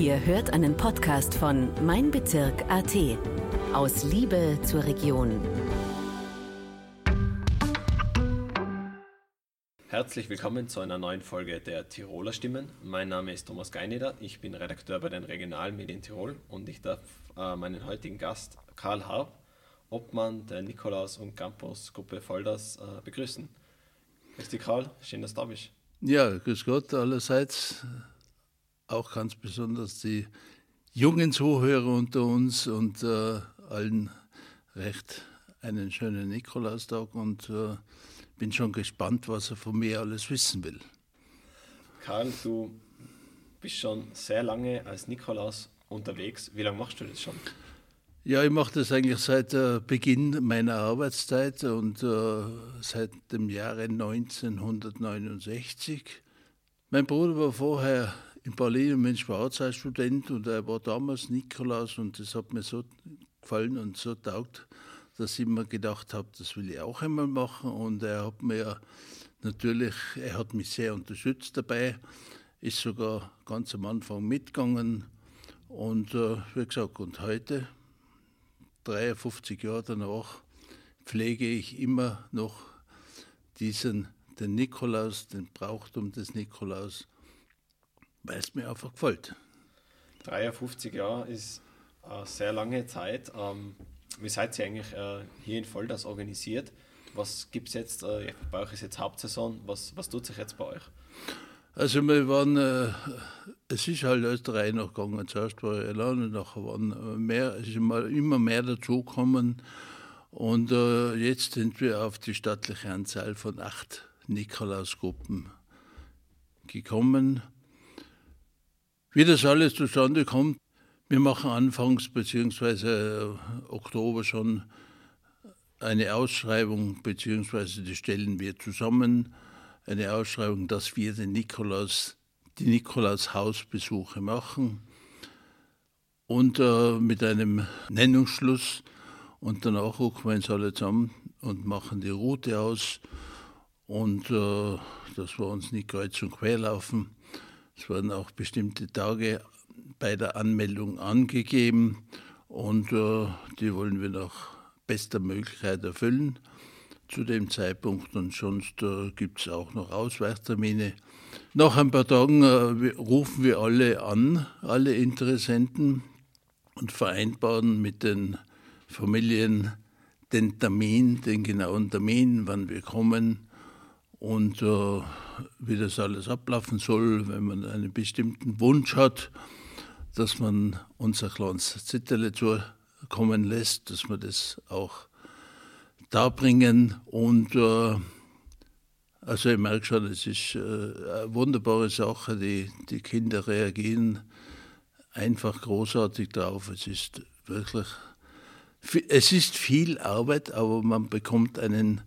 Ihr hört einen Podcast von Mein Bezirk AT. Aus Liebe zur Region. Herzlich willkommen zu einer neuen Folge der Tiroler Stimmen. Mein Name ist Thomas Geineder, ich bin Redakteur bei den Regionalmedien Tirol und ich darf äh, meinen heutigen Gast Karl Harp, Obmann der Nikolaus- und Campus-Gruppe Volders, äh, begrüßen. Grüß dich, Karl, schön, dass du da bist. Ja, grüß Gott allerseits. Auch ganz besonders die jungen Zuhörer unter uns und äh, allen recht einen schönen Nikolaustag und äh, bin schon gespannt, was er von mir alles wissen will. Karl, du bist schon sehr lange als Nikolaus unterwegs. Wie lange machst du das schon? Ja, ich mache das eigentlich seit äh, Beginn meiner Arbeitszeit und äh, seit dem Jahre 1969. Mein Bruder war vorher in Berlin ein Schwarzeit-Student und er war damals Nikolaus und das hat mir so gefallen und so taugt, dass ich mir gedacht habe, das will ich auch einmal machen. Und er hat mir natürlich, er hat mich sehr unterstützt dabei, ist sogar ganz am Anfang mitgegangen. Und äh, wie gesagt, und heute, 53 Jahre danach, pflege ich immer noch diesen, den Nikolaus, den Brauchtum des Nikolaus, weil es mir einfach gefällt. 53 Jahre ist eine sehr lange Zeit. Ähm, wie seid ihr eigentlich äh, hier in Volldas organisiert? Was gibt es jetzt? Äh, bei euch ist jetzt Hauptsaison. Was, was tut sich jetzt bei euch? Also wir waren, äh, es ist halt drei noch gegangen. Zuerst war ich allein und nachher waren mehr, es ist immer, immer mehr dazugekommen. Und äh, jetzt sind wir auf die stattliche Anzahl von acht Nikolausgruppen gekommen. Wie das alles zustande kommt, wir machen anfangs bzw. Oktober schon eine Ausschreibung, beziehungsweise die stellen wir zusammen, eine Ausschreibung, dass wir den Nikolaus, die Nikolaus-Hausbesuche machen und äh, mit einem Nennungsschluss und danach rufen wir uns alle zusammen und machen die Route aus und äh, dass wir uns nicht kreuz und quer laufen. Es werden auch bestimmte Tage bei der Anmeldung angegeben und äh, die wollen wir nach bester Möglichkeit erfüllen zu dem Zeitpunkt und sonst äh, gibt es auch noch Ausweichtermine. Nach ein paar Tagen äh, rufen wir alle an, alle Interessenten und vereinbaren mit den Familien den Termin, den genauen Termin, wann wir kommen und äh, wie das alles ablaufen soll, wenn man einen bestimmten Wunsch hat dass man unser kleines Zettel zukommen lässt, dass wir das auch darbringen. Und äh, also ich merke schon, es ist äh, eine wunderbare Sache. Die, die Kinder reagieren einfach großartig drauf. Es ist wirklich, es ist viel Arbeit, aber man bekommt einen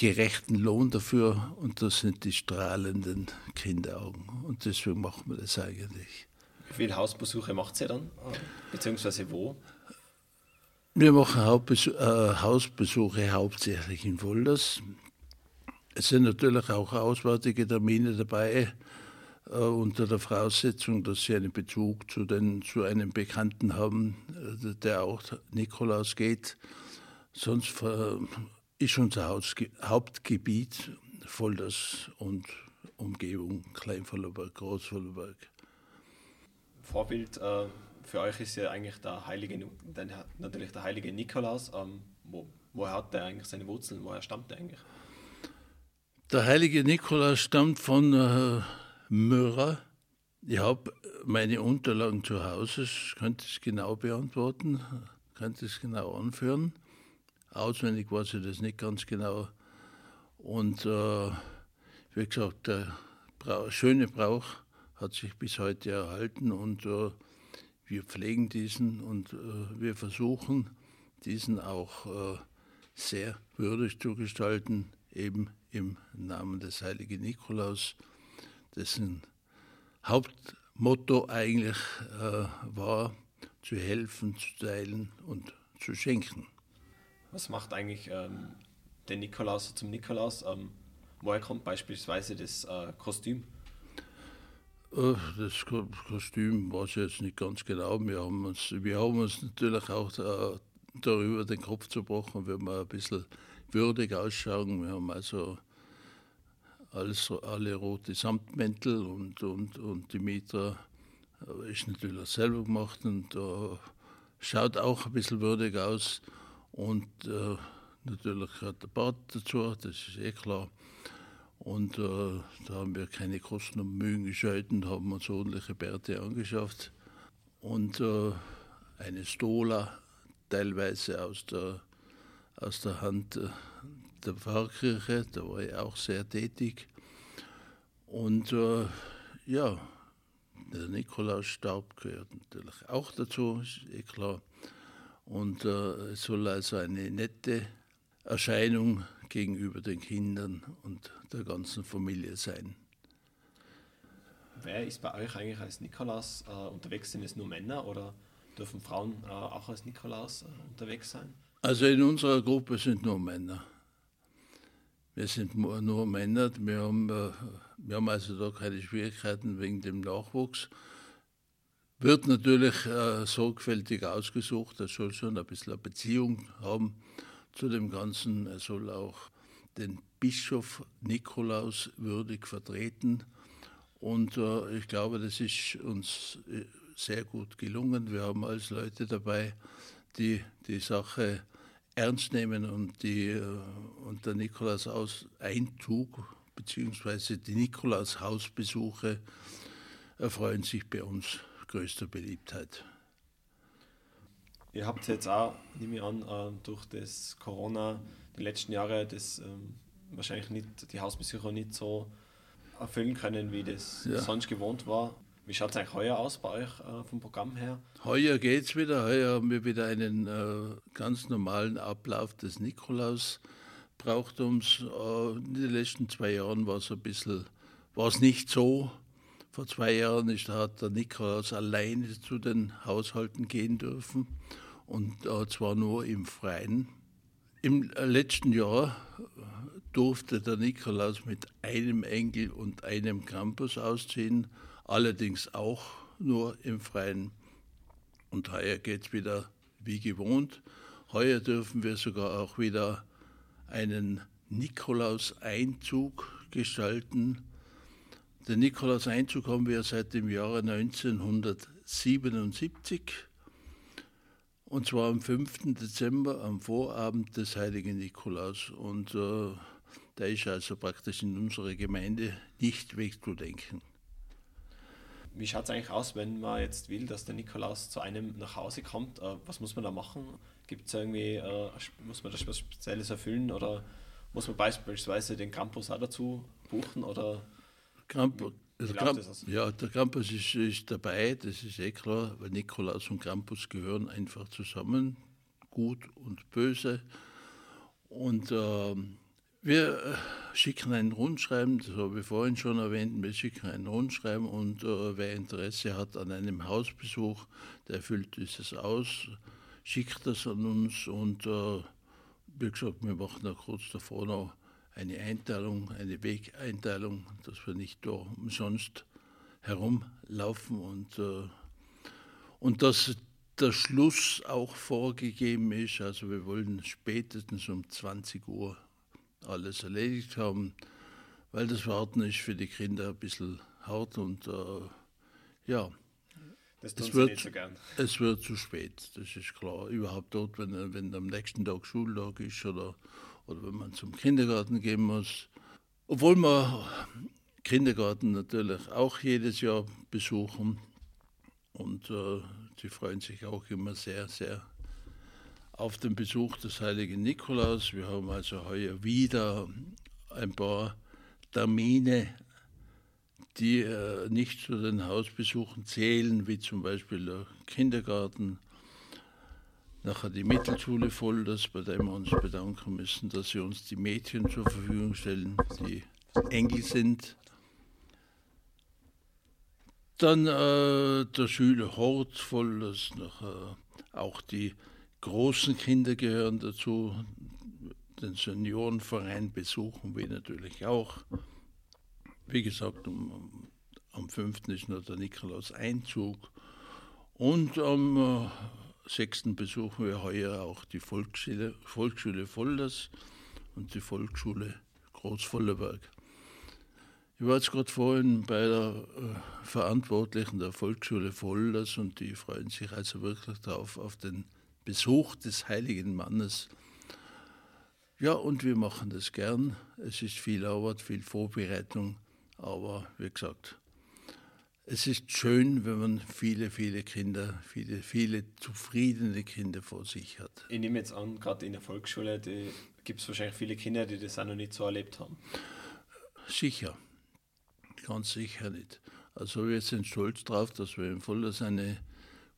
gerechten Lohn dafür und das sind die strahlenden Kinderaugen. Und deswegen machen wir das eigentlich. Wie viele Hausbesuche macht ihr dann? Beziehungsweise wo? Wir machen Hauptbesuch, äh, Hausbesuche hauptsächlich in Volders. Es sind natürlich auch auswärtige Termine dabei, äh, unter der Voraussetzung, dass sie einen Bezug zu, den, zu einem Bekannten haben, äh, der auch Nikolaus geht. Sonst äh, ist unser Hauptgebiet Volders und Umgebung, Kleinvollerberg, Großvollerberg. Vorbild äh, für euch ist ja eigentlich der heilige, der, natürlich der heilige Nikolaus. Ähm, wo, woher hat der eigentlich seine Wurzeln? Woher stammt der eigentlich? Der heilige Nikolaus stammt von äh, Myra. Ich habe meine Unterlagen zu Hause, ich könnte es genau beantworten, könnte es genau anführen. Auswendig weiß ich das nicht ganz genau. Und äh, wie gesagt, der Brauch, schöne Brauch hat sich bis heute erhalten und äh, wir pflegen diesen und äh, wir versuchen, diesen auch äh, sehr würdig zu gestalten, eben im Namen des heiligen Nikolaus, dessen Hauptmotto eigentlich äh, war, zu helfen, zu teilen und zu schenken. Was macht eigentlich ähm, den Nikolaus zum Nikolaus? Ähm, woher kommt beispielsweise das äh, Kostüm? Äh, das Kostüm weiß ich jetzt nicht ganz genau. Wir haben uns, wir haben uns natürlich auch äh, darüber den Kopf zerbrochen, wenn wir ein bisschen würdig ausschauen. Wir haben also alles, alle rote Samtmäntel und, und, und die Mieter äh, ist natürlich selber gemacht und äh, schaut auch ein bisschen würdig aus. Und äh, natürlich hat der Bart dazu, das ist eh klar. Und äh, da haben wir keine Kosten und Mühen gescheut und haben uns ordentliche Bärte angeschafft. Und äh, eine Stola, teilweise aus der, aus der Hand äh, der Pfarrkirche, da war ich auch sehr tätig. Und äh, ja, der Nikolausstab gehört natürlich auch dazu, ist eh klar. Und äh, es soll also eine nette Erscheinung gegenüber den Kindern und der ganzen Familie sein. Wer ist bei euch eigentlich als Nikolaus äh, unterwegs? Sind es nur Männer oder dürfen Frauen äh, auch als Nikolaus äh, unterwegs sein? Also in unserer Gruppe sind nur Männer. Wir sind nur Männer. Wir haben, äh, wir haben also da keine Schwierigkeiten wegen dem Nachwuchs. Wird natürlich äh, sorgfältig ausgesucht. Er soll schon ein bisschen eine Beziehung haben zu dem Ganzen. Er soll auch den Bischof Nikolaus würdig vertreten. Und äh, ich glaube, das ist uns äh, sehr gut gelungen. Wir haben als Leute dabei, die die Sache ernst nehmen und, die, äh, und der Nikolaus-Einzug bzw. die Nikolaus-Hausbesuche erfreuen sich bei uns größter Beliebtheit. Ihr habt jetzt auch, nehme ich an, äh, durch das Corona die letzten Jahre das ähm, wahrscheinlich nicht, die Hausbesucher nicht so erfüllen können, wie das ja. sonst gewohnt war. Wie schaut es eigentlich heuer aus bei euch äh, vom Programm her? Heuer geht es wieder. Heuer haben wir wieder einen äh, ganz normalen Ablauf des Nikolaus-Brauchtums. Äh, in den letzten zwei Jahren war es ein bisschen, war es nicht so. Vor zwei Jahren ist, hat der Nikolaus alleine zu den Haushalten gehen dürfen und äh, zwar nur im Freien. Im letzten Jahr durfte der Nikolaus mit einem Engel und einem Campus ausziehen allerdings auch nur im Freien. Und heuer geht es wieder wie gewohnt. Heuer dürfen wir sogar auch wieder einen Nikolaus-Einzug gestalten. Den Nikolaus-Einzug haben wir seit dem Jahre 1977 und zwar am 5. Dezember, am Vorabend des heiligen Nikolaus. Und äh, der ist also praktisch in unserer Gemeinde nicht wegzudenken. Wie schaut es eigentlich aus, wenn man jetzt will, dass der Nikolaus zu einem nach Hause kommt? Äh, was muss man da machen? Gibt es irgendwie, äh, muss man da was Spezielles erfüllen oder muss man beispielsweise den Campus auch dazu buchen? Oder Also Camp ja, der Campus ist, ist, dabei, das ist eh klar, weil Nikolaus und Campus gehören einfach zusammen, gut und böse. Und ähm, wir äh, schicken ein Rundschreiben, das habe ich vorhin schon erwähnt, wir schicken ein Rundschreiben und äh, wer Interesse hat an einem Hausbesuch, der füllt dieses aus, schickt das an uns und äh, wie gesagt, wir machen da kurz davor noch eine Einteilung, eine Wegeinteilung, dass wir nicht da umsonst herumlaufen und, äh, und dass der Schluss auch vorgegeben ist. Also wir wollen spätestens um 20 Uhr alles erledigt haben, weil das Warten ist für die Kinder ein bisschen hart und äh, ja, das es wird, so es wird zu spät, das ist klar. Überhaupt dort, wenn, wenn am nächsten Tag Schultag ist oder, oder wenn man zum Kindergarten gehen muss. Obwohl wir Kindergarten natürlich auch jedes Jahr besuchen und äh, die freuen sich auch immer sehr, sehr auf den Besuch des heiligen Nikolaus. Wir haben also heuer wieder ein paar Termine, die äh, nicht zu den Hausbesuchen zählen, wie zum Beispiel der Kindergarten, nachher die Mittelschule voll, das, bei dem wir uns bedanken müssen, dass sie uns die Mädchen zur Verfügung stellen, die Engel sind. Dann äh, der Schülerhort voll, das nachher auch die großen Kinder gehören dazu. Den Seniorenverein besuchen wir natürlich auch. Wie gesagt, um am 5. ist noch der Nikolaus Einzug. Und am äh, 6. besuchen wir heuer auch die Volksschule, Volksschule Volders und die Volksschule Großvollerberg. Ich war jetzt gerade vorhin bei der äh, Verantwortlichen der Volksschule Volders und die freuen sich also wirklich darauf, auf den Besuch des heiligen Mannes. Ja, und wir machen das gern. Es ist viel Arbeit, viel Vorbereitung, aber wie gesagt, es ist schön, wenn man viele, viele Kinder, viele, viele zufriedene Kinder vor sich hat. Ich nehme jetzt an, gerade in der Volksschule gibt es wahrscheinlich viele Kinder, die das auch noch nicht so erlebt haben. Sicher ganz sicher nicht. Also wir sind stolz darauf, dass wir im Vollers eine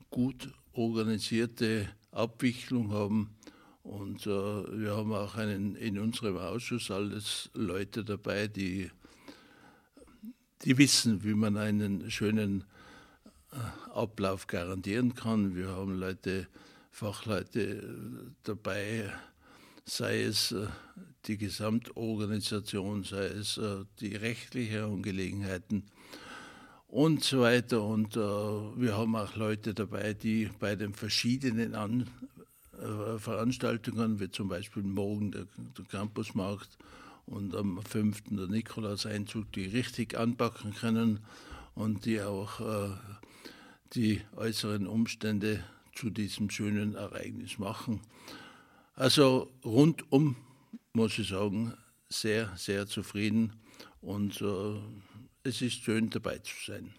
gut organisierte Abwicklung haben. Und äh, wir haben auch einen, in unserem Ausschuss alles Leute dabei, die, die wissen, wie man einen schönen äh, Ablauf garantieren kann. Wir haben Leute, Fachleute dabei, sei es äh, die Gesamtorganisation, sei es äh, die rechtlichen Angelegenheiten und so weiter. Und äh, wir haben auch Leute dabei, die bei den verschiedenen An Veranstaltungen, wie zum Beispiel morgen der Campusmarkt und am 5. der Nikolauseinzug, die richtig anpacken können und die auch die äußeren Umstände zu diesem schönen Ereignis machen. Also rundum muss ich sagen, sehr, sehr zufrieden und äh, es ist schön dabei zu sein.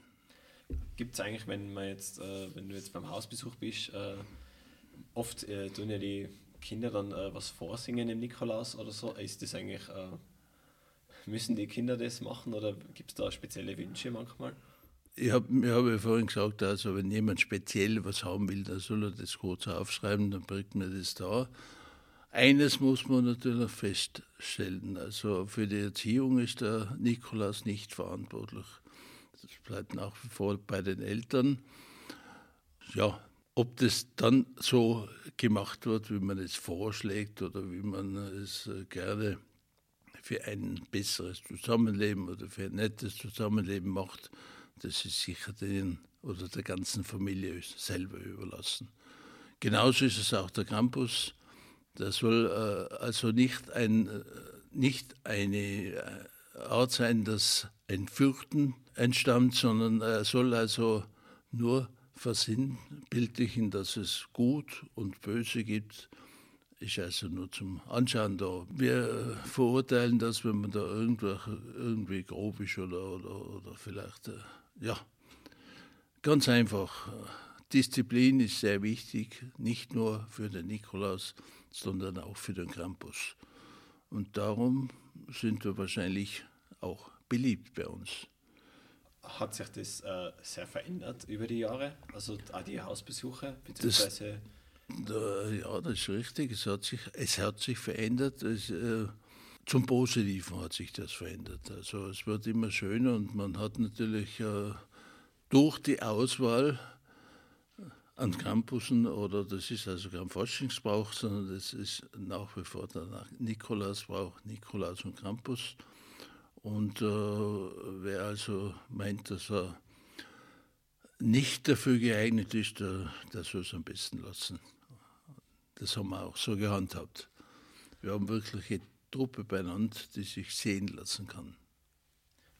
Gibt es eigentlich, wenn man jetzt, äh, wenn du jetzt beim Hausbesuch bist, äh, oft äh, tun ja die Kinder dann äh, was vorsingen im Nikolaus oder so? Ist das eigentlich, äh, müssen die Kinder das machen oder gibt es da spezielle Wünsche manchmal? Ich habe hab ja vorhin gesagt, also wenn jemand speziell was haben will, dann soll er das kurz aufschreiben, dann bringt mir das da. Eines muss man natürlich feststellen, also für die Erziehung ist der Nikolaus nicht verantwortlich. Das bleibt nach wie vor bei den Eltern. Ja, ob das dann so gemacht wird, wie man es vorschlägt oder wie man es äh, gerne für ein besseres Zusammenleben oder für ein nettes Zusammenleben macht, das ist sicher den oder der ganzen Familie selber überlassen. Genauso ist es auch der Campus. Das soll äh, also nicht, ein, äh, nicht eine äh, Art sein, dass ein Fürchten entstammt, sondern er soll also nur versinnbildlichen, dass es Gut und Böse gibt, ist also nur zum Anschauen da. Wir verurteilen das, wenn man da irgendwie grob ist oder, oder, oder vielleicht, ja, ganz einfach. Disziplin ist sehr wichtig, nicht nur für den Nikolaus, sondern auch für den Krampus. Und darum sind wir wahrscheinlich auch beliebt bei uns. Hat sich das äh, sehr verändert über die Jahre? Also auch die Hausbesuche? Beziehungsweise das, ja, das ist richtig. Es hat sich, es hat sich verändert. Es, äh, zum Positiven hat sich das verändert. Also es wird immer schöner und man hat natürlich äh, durch die Auswahl an Campussen oder das ist also kein Forschungsbrauch, sondern das ist nach wie vor der Nikolausbrauch, Nikolaus und Campus. Und äh, wer also meint, dass er nicht dafür geeignet ist, der, der soll es am besten lassen. Das haben wir auch so gehandhabt. Wir haben wirklich eine Truppe beieinander, die sich sehen lassen kann.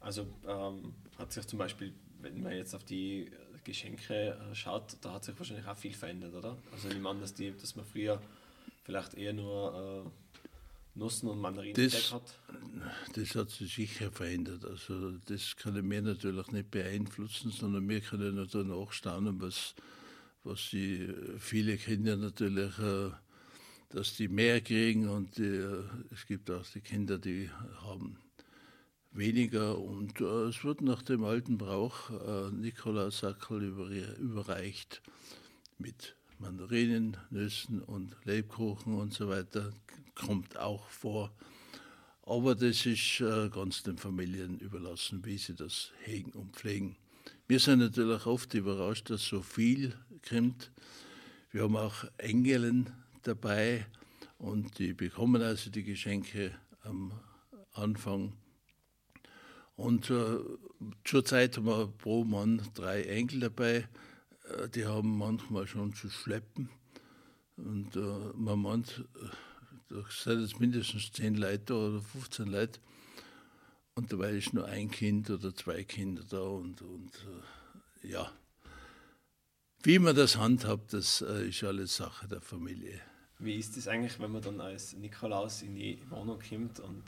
Also ähm, hat sich zum Beispiel, wenn man jetzt auf die Geschenke äh, schaut, da hat sich wahrscheinlich auch viel verändert, oder? Also ich meine, dass, die, dass man früher vielleicht eher nur äh, Nussen und Mandarinen das, hat. Das hat sich sicher verändert. Also das können wir natürlich nicht beeinflussen, sondern wir können natürlich nachstaunen, was, was die viele Kinder natürlich, äh, dass die mehr kriegen und die, äh, es gibt auch die Kinder, die haben weniger. Und äh, es wird nach dem alten Brauch Nikolaussackel über, überreicht mit Mandarinen, Nüssen und Lebkuchen und so weiter. Kommt auch vor. Aber das ist äh, ganz den Familien überlassen, wie sie das hegen und pflegen. Wir sind natürlich oft überrascht, dass so viel kommt. Wir haben auch Engelen dabei und die bekommen also die Geschenke am Anfang Und äh, zurzeit haben wir pro Mann drei Enkel dabei. Äh, die haben manchmal schon zu schleppen. Und äh, man meint, äh, da sind jetzt mindestens zehn Leute oder 15 Leute. Und dabei ist nur ein Kind oder zwei Kinder da. Und, und äh, ja, wie man das handhabt, das äh, ist alles Sache der Familie. Wie ist es eigentlich, wenn man dann als Nikolaus in die Wohnung kommt und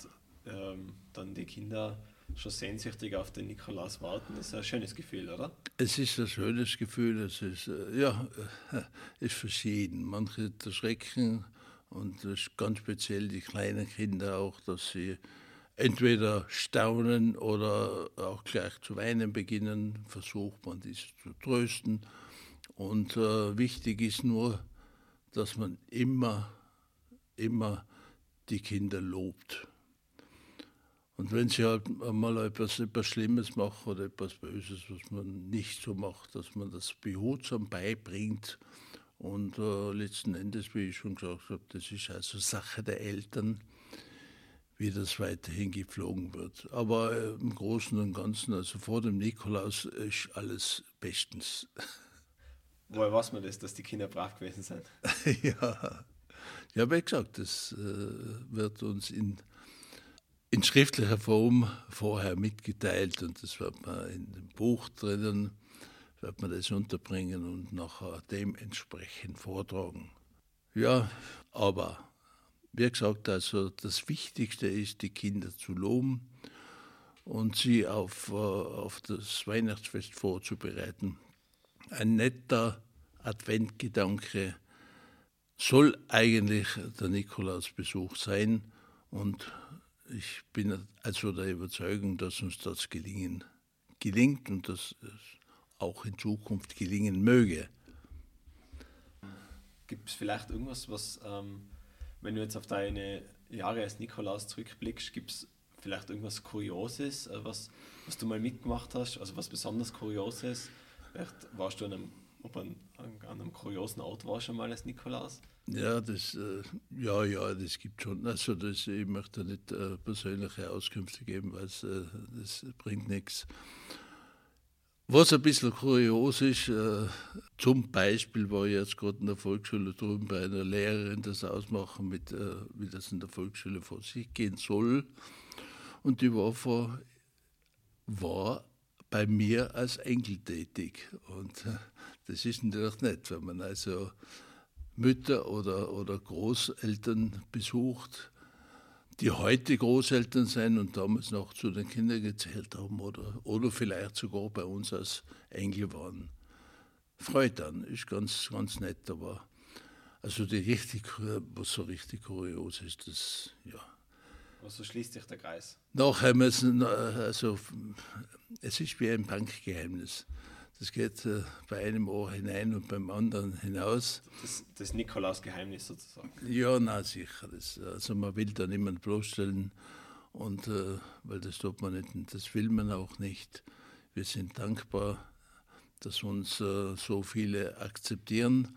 ähm, dann die Kinder schon sehnsüchtig auf den Nikolaus warten? Das ist ein schönes Gefühl, oder? Es ist ein schönes Gefühl. Es ist, äh, ja, ist verschieden. Manche erschrecken und ganz speziell die kleinen Kinder auch, dass sie entweder staunen oder auch gleich zu weinen beginnen. Versucht man, diese zu trösten und äh, wichtig ist nur, dass man immer, immer die Kinder lobt. Und wenn sie halt mal etwas, etwas Schlimmes machen oder etwas Böses, was man nicht so macht, dass man das behutsam beibringt. Und äh, letzten Endes, wie ich schon gesagt habe, das ist also Sache der Eltern, wie das weiterhin geflogen wird. Aber äh, im Großen und Ganzen, also vor dem Nikolaus, ist alles bestens. Woher weiß man das, dass die Kinder brav gewesen sind? ja, ja, wie gesagt, das äh, wird uns in, in schriftlicher Form vorher mitgeteilt und das wird man in dem Buch drinnen, wird man das unterbringen und nachher dementsprechend vortragen. Ja, aber wie gesagt, also das Wichtigste ist, die Kinder zu loben und sie auf, äh, auf das Weihnachtsfest vorzubereiten ein netter Adventgedanke soll eigentlich der Nikolausbesuch sein. Und ich bin also der Überzeugung, dass uns das gelingen, gelingt und dass es auch in Zukunft gelingen möge. Gibt es vielleicht irgendwas, was, ähm, wenn du jetzt auf deine Jahre als Nikolaus zurückblickst, gibt es vielleicht irgendwas Kurioses, äh, was, was du mal mitgemacht hast, also was besonders Kurioses, Vielleicht warst du an einem, ob an, an einem kuriosen Ort war schon mal als Nikolaus? Ja, das, äh, ja, ja, das gibt schon. Also das, ich möchte nicht äh, persönliche Auskünfte geben, weil äh, das bringt nichts. Was ein bisschen kurios ist, äh, zum Beispiel war ich jetzt gerade in der Volksschule drüben bei einer Lehrerin das ausmachen, mit, äh, wie das in der Volksschule vor sich gehen soll. Und die war vor, war bei mir als Enkel tätig. Und äh, das ist natürlich nett, wenn man also Mütter oder, oder Großeltern besucht, die heute Großeltern sind und damals noch zu den Kindern gezählt haben oder, oder vielleicht sogar bei uns als Enkel waren. Freut dann, ist ganz, ganz nett, aber also die richtig, was so richtig kurios ist, das, ja. Also schließt sich der Kreis. Nachher müssen, also es ist wie ein Bankgeheimnis. Das geht äh, bei einem Ohr hinein und beim anderen hinaus. Das, das Nikolaus-Geheimnis sozusagen. Ja, na sicher. Das, also man will da niemand bloßstellen, und, äh, weil das tut man nicht und das will man auch nicht. Wir sind dankbar, dass uns äh, so viele akzeptieren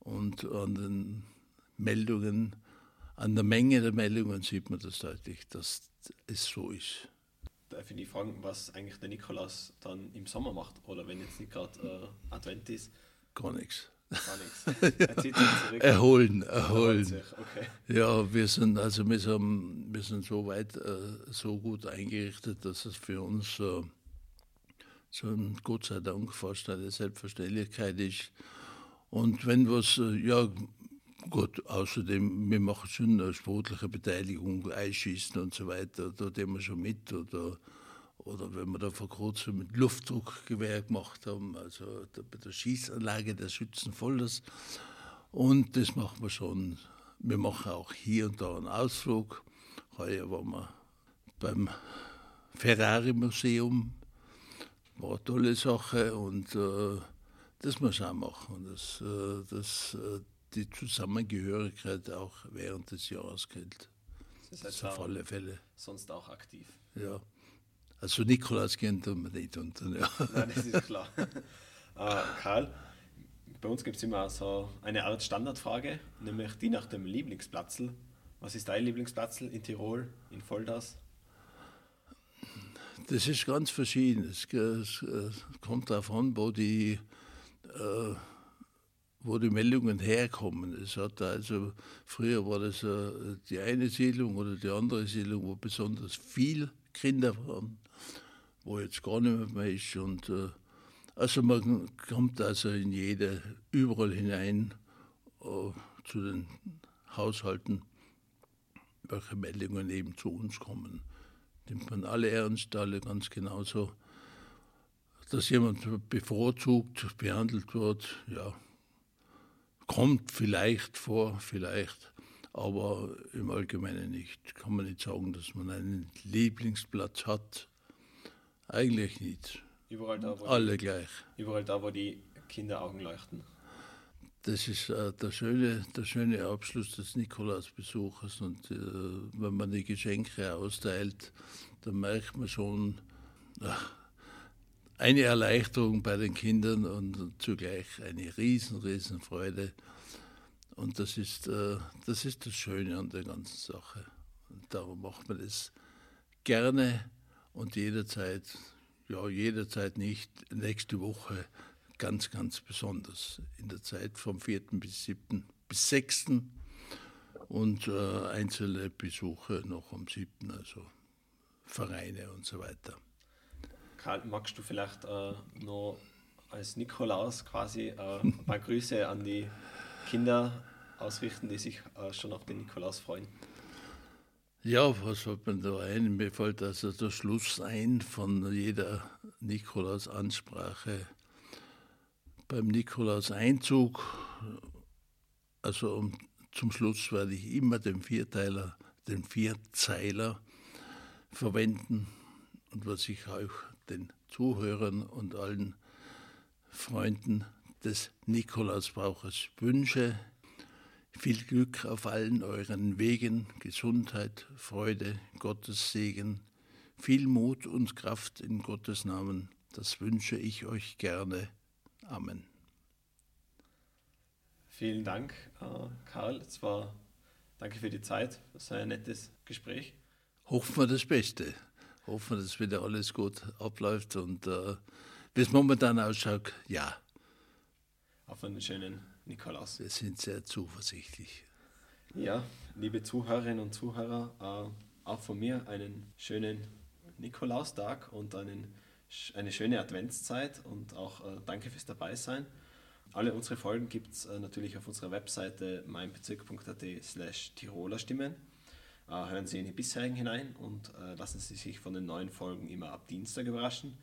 und an den Meldungen, an der Menge der Meldungen sieht man das deutlich, dass es so ist darf ich fragen, was eigentlich der Nikolaus dann im Sommer macht oder wenn jetzt nicht gerade äh, Advent ist? Gar nichts. Gar nichts. Er zieht sich zurück. Erholen, erholen. Okay. Ja, wir sind also wir sind, wir sind so weit äh, so gut eingerichtet, dass es für uns äh, so Gott sei Dank fast eine Selbstverständlichkeit ist. Und wenn was, äh, ja gut, außerdem, wir machen schon eine sportliche Beteiligung, Einschießen und so weiter, da tun wir schon mit. Oder, oder wenn wir da vor kurzem mit Luftdruckgewehr gemacht haben, also bei der Schießanlage der Schützen Vollers. Und das machen wir schon. Wir machen auch hier und da einen Ausflug. Heuer waren wir beim Ferrari-Museum. War eine tolle Sache und äh, das muss auch machen. Das, äh, das, äh, die Zusammengehörigkeit auch während des Jahres gilt. Das heißt auf alle Fälle. Sonst auch aktiv. Ja. Also Nikolaus kennt man nicht unter. Ja. Nein, das ist klar. äh, Karl, bei uns gibt es immer so eine Art Standardfrage, nämlich die nach dem Lieblingsplatzl. Was ist dein Lieblingsplatzl in Tirol, in Volldas? Das ist ganz verschieden. Es, es kommt darauf an, wo die, äh, wo die Meldungen herkommen. Es hat also, früher war das äh, die eine Siedlung oder die andere Siedlung, wo besonders viel Kinder waren, wo jetzt gar nicht mehr ist. Und, äh, also man kommt also in jede, überall hinein äh, zu den Haushalten, welche Meldungen eben zu uns kommen nimmt man alle ernst, alle ganz genauso. Dass jemand bevorzugt behandelt wird, ja, kommt vielleicht vor, vielleicht, aber im Allgemeinen nicht. Kann man nicht sagen, dass man einen Lieblingsplatz hat. Eigentlich nicht. Überall da, wo Alle die, gleich. Überall da, wo die Kinderaugen leuchten. Das ist äh, der, schöne, der schöne Abschluss des Nikolausbesuches. Und äh, wenn man die Geschenke austeilt, dann merkt man schon ach, eine Erleichterung bei den Kindern und zugleich eine riesen, riesen Freude. Und das ist, äh, das ist das Schöne an der ganzen Sache. Und darum macht man das gerne und jederzeit, ja, jederzeit nicht, nächste Woche ganz, ganz besonders in der Zeit vom 4. bis 7. bis 6. und äh, einzelne Besuche noch am 7., also Vereine und so weiter. Karl, magst du vielleicht äh, noch als Nikolaus quasi äh, ein paar Grüße an die Kinder ausrichten, die sich äh, schon auf den Nikolaus freuen? Ja, was hat man da ein? Mir fällt also der Schluss ein von jeder Nikolaus-Ansprache beim Nikolaus-Einzug, also zum Schluss werde ich immer den Vierteiler, den Vierzeiler verwenden und was ich auch den Zuhörern und allen Freunden des Nikolausbrauches wünsche. Viel Glück auf allen euren Wegen, Gesundheit, Freude, Gottes Segen, viel Mut und Kraft in Gottes Namen. Das wünsche ich euch gerne. Amen. Vielen Dank, äh, Karl. Es war, danke für die Zeit. Das war ein nettes Gespräch. Hoffen wir das Beste. Hoffen dass wieder alles gut abläuft und äh, wie es momentan ausschaut, ja. Auf einen schönen Nikolaus. Wir sind sehr zuversichtlich. Ja, liebe Zuhörerinnen und Zuhörer, äh, auch von mir einen schönen Nikolaustag und einen eine schöne Adventszeit und auch äh, danke fürs Dabeisein. Alle unsere Folgen gibt es äh, natürlich auf unserer Webseite meinbezirk.at slash Tiroler Stimmen. Äh, hören Sie in die bisherigen hinein und äh, lassen Sie sich von den neuen Folgen immer ab Dienstag überraschen.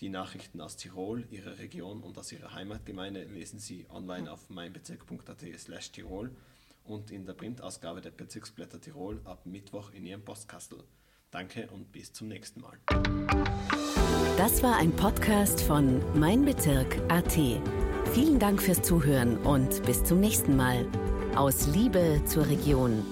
Die Nachrichten aus Tirol, Ihrer Region und aus Ihrer Heimatgemeinde lesen Sie online auf meinbezirk.at slash Tirol und in der Printausgabe der Bezirksblätter Tirol ab Mittwoch in Ihrem Postkastel. Danke und bis zum nächsten Mal. Das war ein Podcast von Mein Bezirk AT. Vielen Dank fürs Zuhören und bis zum nächsten Mal. Aus Liebe zur Region.